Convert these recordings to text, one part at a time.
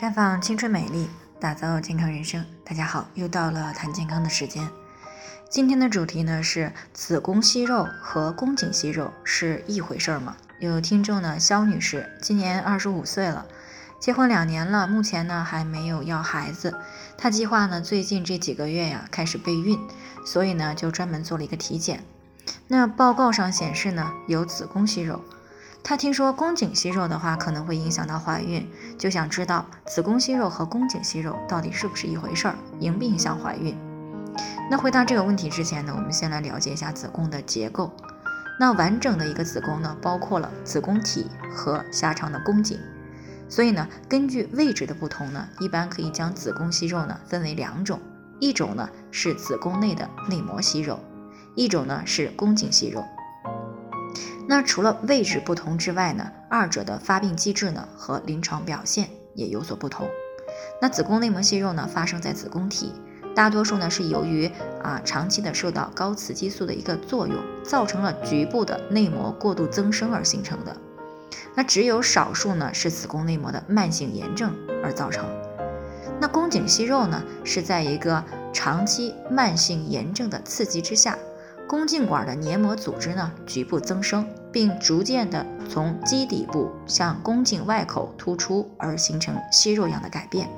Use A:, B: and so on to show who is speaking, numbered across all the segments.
A: 绽放青春美丽，打造健康人生。大家好，又到了谈健康的时间。今天的主题呢是子宫息肉和宫颈息肉是一回事吗？有听众呢，肖女士，今年二十五岁了，结婚两年了，目前呢还没有要孩子。她计划呢最近这几个月呀开始备孕，所以呢就专门做了一个体检。那报告上显示呢有子宫息肉。她听说宫颈息肉的话可能会影响到怀孕，就想知道子宫息肉和宫颈息肉到底是不是一回事儿，影不影响怀孕？那回答这个问题之前呢，我们先来了解一下子宫的结构。那完整的一个子宫呢，包括了子宫体和狭长的宫颈。所以呢，根据位置的不同呢，一般可以将子宫息肉呢分为两种，一种呢是子宫内的内膜息肉，一种呢是宫颈息肉。那除了位置不同之外呢，二者的发病机制呢和临床表现也有所不同。那子宫内膜息肉呢发生在子宫体，大多数呢是由于啊长期的受到高雌激素的一个作用，造成了局部的内膜过度增生而形成的。那只有少数呢是子宫内膜的慢性炎症而造成。那宫颈息肉呢是在一个长期慢性炎症的刺激之下。宫颈管的黏膜组织呢局部增生，并逐渐的从基底部向宫颈外口突出，而形成息肉样的改变。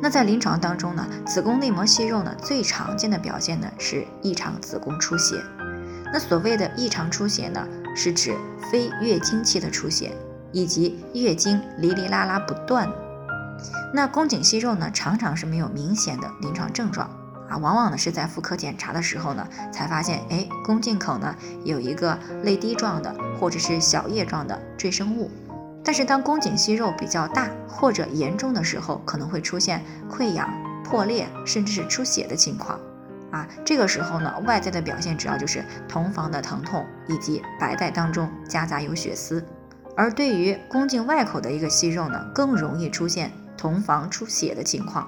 A: 那在临床当中呢，子宫内膜息肉呢最常见的表现呢是异常子宫出血。那所谓的异常出血呢，是指非月经期的出血，以及月经哩哩啦啦不断。那宫颈息肉呢，常常是没有明显的临床症状。啊，往往呢是在妇科检查的时候呢，才发现，哎，宫颈口呢有一个泪滴状的或者是小叶状的赘生物。但是当宫颈息肉比较大或者严重的时候，可能会出现溃疡、破裂，甚至是出血的情况。啊，这个时候呢，外在的表现主要就是同房的疼痛以及白带当中夹杂有血丝。而对于宫颈外口的一个息肉呢，更容易出现同房出血的情况。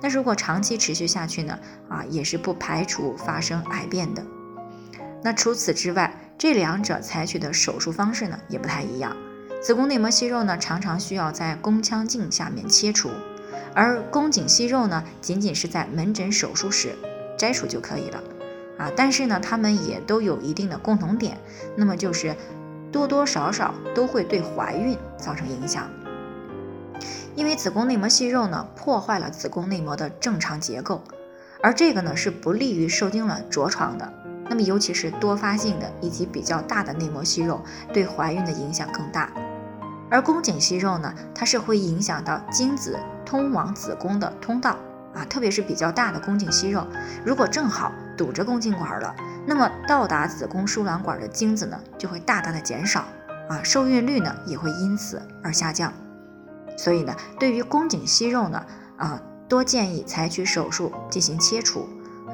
A: 那如果长期持续下去呢？啊，也是不排除发生癌变的。那除此之外，这两者采取的手术方式呢也不太一样。子宫内膜息肉呢，常常需要在宫腔镜下面切除，而宫颈息肉呢，仅仅是在门诊手术室摘除就可以了。啊，但是呢，它们也都有一定的共同点，那么就是多多少少都会对怀孕造成影响。因为子宫内膜息肉呢，破坏了子宫内膜的正常结构，而这个呢是不利于受精卵着床的。那么尤其是多发性的以及比较大的内膜息肉，对怀孕的影响更大。而宫颈息肉呢，它是会影响到精子通往子宫的通道啊，特别是比较大的宫颈息肉，如果正好堵着宫颈管了，那么到达子宫输卵管的精子呢就会大大的减少啊，受孕率呢也会因此而下降。所以呢，对于宫颈息肉呢，啊，多建议采取手术进行切除。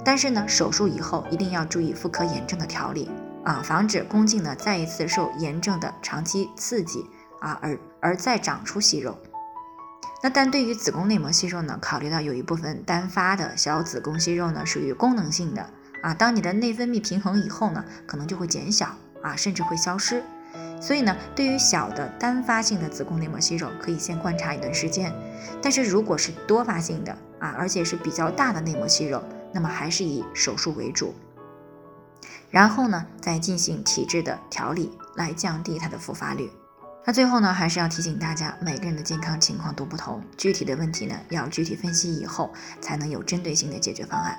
A: 但是呢，手术以后一定要注意妇科炎症的调理啊，防止宫颈呢再一次受炎症的长期刺激啊，而而再长出息肉。那但对于子宫内膜息肉呢，考虑到有一部分单发的小子宫息肉呢属于功能性的啊，当你的内分泌平衡以后呢，可能就会减小啊，甚至会消失。所以呢，对于小的单发性的子宫内膜息肉，可以先观察一段时间。但是如果是多发性的啊，而且是比较大的内膜息肉，那么还是以手术为主。然后呢，再进行体质的调理，来降低它的复发率。那最后呢，还是要提醒大家，每个人的健康情况都不同，具体的问题呢，要具体分析以后，才能有针对性的解决方案。